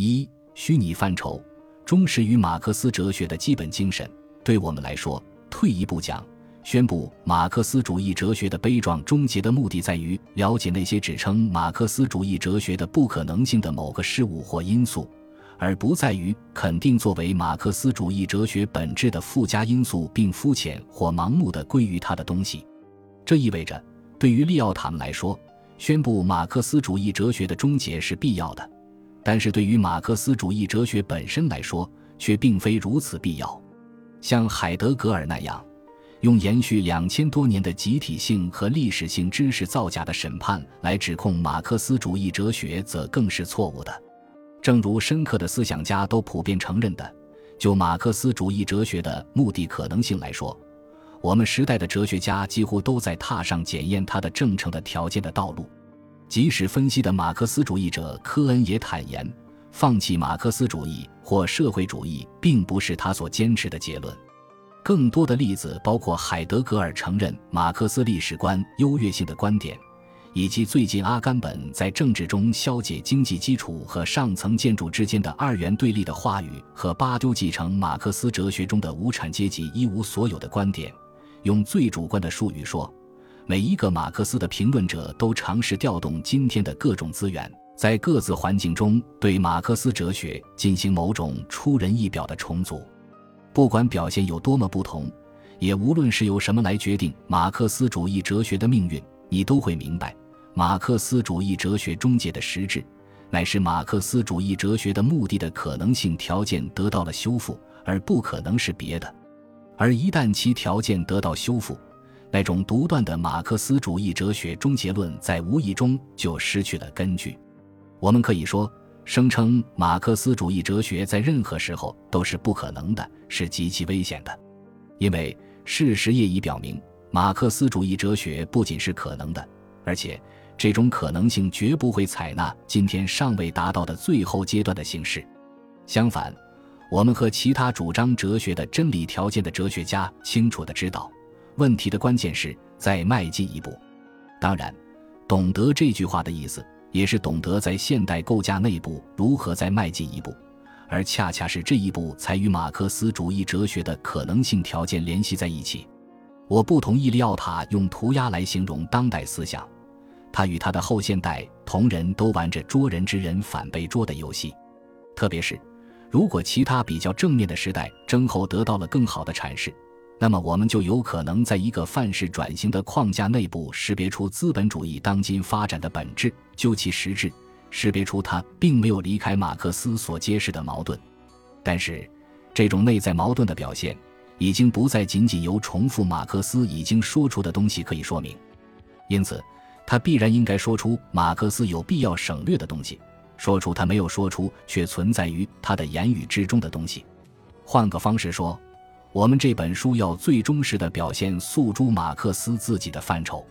一、虚拟范畴，忠实于马克思哲学的基本精神。对我们来说，退一步讲，宣布马克思主义哲学的悲壮终结的目的，在于了解那些指称马克思主义哲学的不可能性的某个事物或因素，而不在于肯定作为马克思主义哲学本质的附加因素，并肤浅或盲目的归于它的东西。这意味着，对于利奥塔们来说，宣布马克思主义哲学的终结是必要的；但是对于马克思主义哲学本身来说，却并非如此必要。像海德格尔那样，用延续两千多年的集体性和历史性知识造假的审判来指控马克思主义哲学，则更是错误的。正如深刻的思想家都普遍承认的，就马克思主义哲学的目的可能性来说。我们时代的哲学家几乎都在踏上检验它的正诚的条件的道路，即使分析的马克思主义者科恩也坦言，放弃马克思主义或社会主义并不是他所坚持的结论。更多的例子包括海德格尔承认马克思历史观优越性的观点，以及最近阿甘本在政治中消解经济基础和上层建筑之间的二元对立的话语，和巴丢继承马克思哲学中的无产阶级一无所有的观点。用最主观的术语说，每一个马克思的评论者都尝试调动今天的各种资源，在各自环境中对马克思哲学进行某种出人意表的重组。不管表现有多么不同，也无论是由什么来决定马克思主义哲学的命运，你都会明白，马克思主义哲学终结的实质，乃是马克思主义哲学的目的的可能性条件得到了修复，而不可能是别的。而一旦其条件得到修复，那种独断的马克思主义哲学终结论在无意中就失去了根据。我们可以说，声称马克思主义哲学在任何时候都是不可能的，是极其危险的，因为事实业已表明，马克思主义哲学不仅是可能的，而且这种可能性绝不会采纳今天尚未达到的最后阶段的形式。相反。我们和其他主张哲学的真理条件的哲学家清楚地知道，问题的关键是再迈进一步。当然，懂得这句话的意思，也是懂得在现代构架内部如何再迈进一步，而恰恰是这一步才与马克思主义哲学的可能性条件联系在一起。我不同意利奥塔用涂鸦来形容当代思想，他与他的后现代同仁都玩着捉人之人反被捉的游戏，特别是。如果其他比较正面的时代争后得到了更好的阐释，那么我们就有可能在一个范式转型的框架内部识别出资本主义当今发展的本质，究其实质，识别出它并没有离开马克思所揭示的矛盾。但是，这种内在矛盾的表现，已经不再仅仅由重复马克思已经说出的东西可以说明，因此，他必然应该说出马克思有必要省略的东西。说出他没有说出却存在于他的言语之中的东西。换个方式说，我们这本书要最忠实的表现诉诸马克思自己的范畴，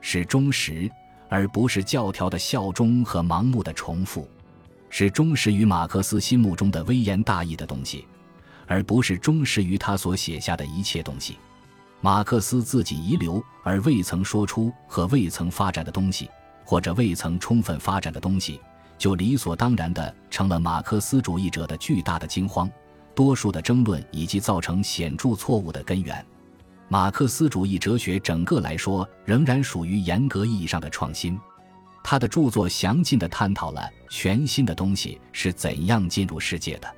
是忠实而不是教条的效忠和盲目的重复，是忠实于马克思心目中的微言大义的东西，而不是忠实于他所写下的一切东西。马克思自己遗留而未曾说出和未曾发展的东西，或者未曾充分发展的东西。就理所当然地成了马克思主义者的巨大的惊慌、多数的争论以及造成显著错误的根源。马克思主义哲学整个来说仍然属于严格意义上的创新。他的著作详尽地探讨了全新的东西是怎样进入世界的。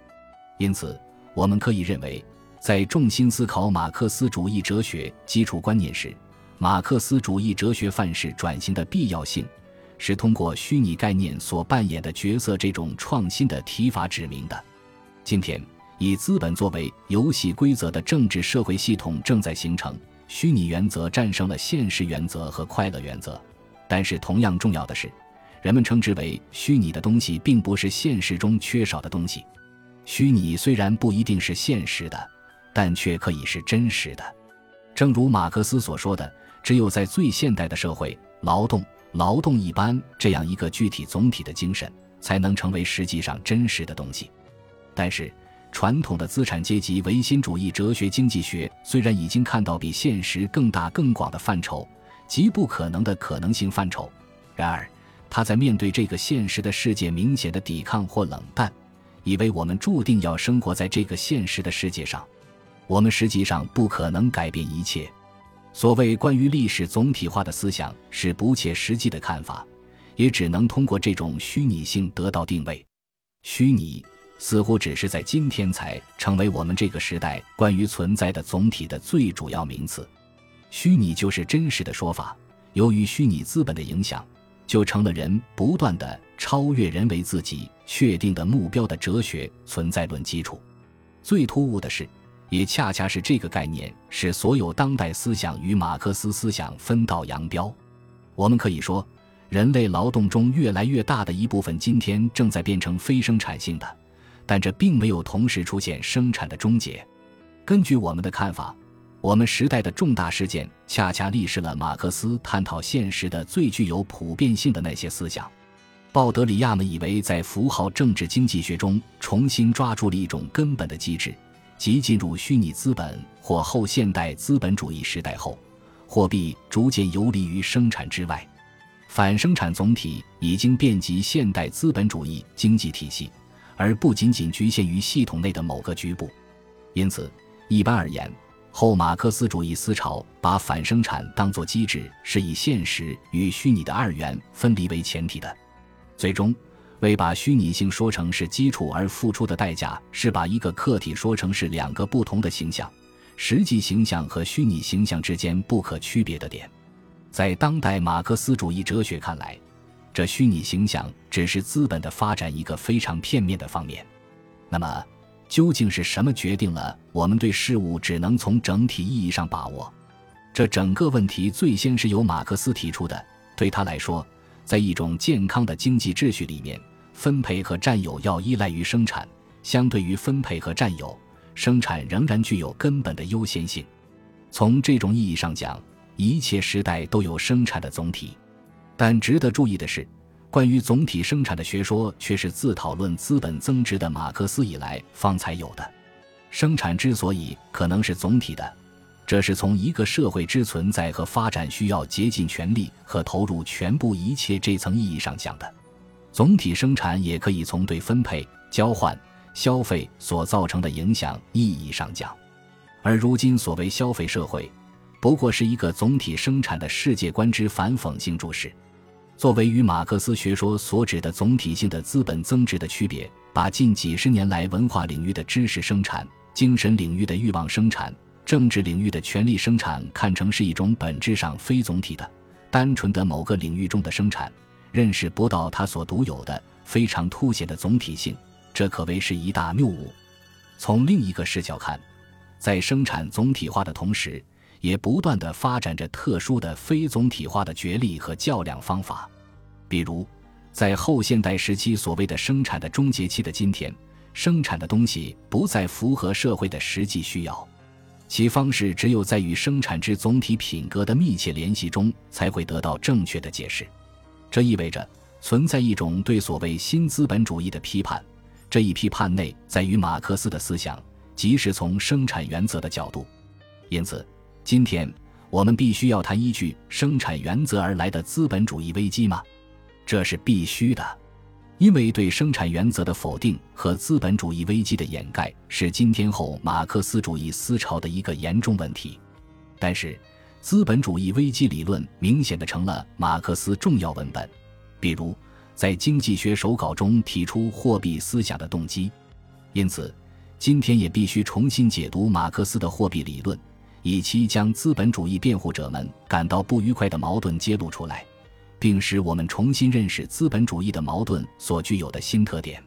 因此，我们可以认为，在重心思考马克思主义哲学基础观念时，马克思主义哲学范式转型的必要性。是通过虚拟概念所扮演的角色这种创新的提法指明的。今天，以资本作为游戏规则的政治社会系统正在形成，虚拟原则战胜了现实原则和快乐原则。但是，同样重要的是，人们称之为虚拟的东西，并不是现实中缺少的东西。虚拟虽然不一定是现实的，但却可以是真实的。正如马克思所说的，只有在最现代的社会，劳动。劳动一般这样一个具体总体的精神，才能成为实际上真实的东西。但是，传统的资产阶级唯心主义哲学经济学虽然已经看到比现实更大更广的范畴，极不可能的可能性范畴，然而，他在面对这个现实的世界明显的抵抗或冷淡，以为我们注定要生活在这个现实的世界上，我们实际上不可能改变一切。所谓关于历史总体化的思想是不切实际的看法，也只能通过这种虚拟性得到定位。虚拟似乎只是在今天才成为我们这个时代关于存在的总体的最主要名词。虚拟就是真实的说法。由于虚拟资本的影响，就成了人不断的超越人为自己确定的目标的哲学存在论基础。最突兀的是。也恰恰是这个概念，使所有当代思想与马克思思想分道扬镳。我们可以说，人类劳动中越来越大的一部分，今天正在变成非生产性的，但这并没有同时出现生产的终结。根据我们的看法，我们时代的重大事件，恰恰历示了马克思探讨现实的最具有普遍性的那些思想。鲍德里亚们以为，在符号政治经济学中重新抓住了一种根本的机制。即进入虚拟资本或后现代资本主义时代后，货币逐渐游离于生产之外，反生产总体已经遍及现代资本主义经济体系，而不仅仅局限于系统内的某个局部。因此，一般而言，后马克思主义思潮把反生产当作机制，是以现实与虚拟的二元分离为前提的，最终。为把虚拟性说成是基础而付出的代价是把一个客体说成是两个不同的形象，实际形象和虚拟形象之间不可区别的点。在当代马克思主义哲学看来，这虚拟形象只是资本的发展一个非常片面的方面。那么，究竟是什么决定了我们对事物只能从整体意义上把握？这整个问题最先是由马克思提出的。对他来说，在一种健康的经济秩序里面。分配和占有要依赖于生产，相对于分配和占有，生产仍然具有根本的优先性。从这种意义上讲，一切时代都有生产的总体。但值得注意的是，关于总体生产的学说却是自讨论资本增值的马克思以来方才有的。生产之所以可能是总体的，这是从一个社会之存在和发展需要竭尽全力和投入全部一切这层意义上讲的。总体生产也可以从对分配、交换、消费所造成的影响意义上讲，而如今所谓消费社会，不过是一个总体生产的世界观之反讽性注释。作为与马克思学说所指的总体性的资本增值的区别，把近几十年来文化领域的知识生产、精神领域的欲望生产、政治领域的权力生产看成是一种本质上非总体的、单纯的某个领域中的生产。认识不到它所独有的、非常凸显的总体性，这可谓是一大谬误。从另一个视角看，在生产总体化的同时，也不断的发展着特殊的非总体化的角力和较量方法。比如，在后现代时期所谓的生产的终结期的今天，生产的东西不再符合社会的实际需要，其方式只有在与生产之总体品格的密切联系中，才会得到正确的解释。这意味着存在一种对所谓新资本主义的批判，这一批判内在于马克思的思想，即是从生产原则的角度。因此，今天我们必须要谈依据生产原则而来的资本主义危机吗？这是必须的，因为对生产原则的否定和资本主义危机的掩盖是今天后马克思主义思潮的一个严重问题。但是。资本主义危机理论明显的成了马克思重要文本，比如在经济学手稿中提出货币思想的动机。因此，今天也必须重新解读马克思的货币理论，以期将资本主义辩护者们感到不愉快的矛盾揭露出来，并使我们重新认识资本主义的矛盾所具有的新特点。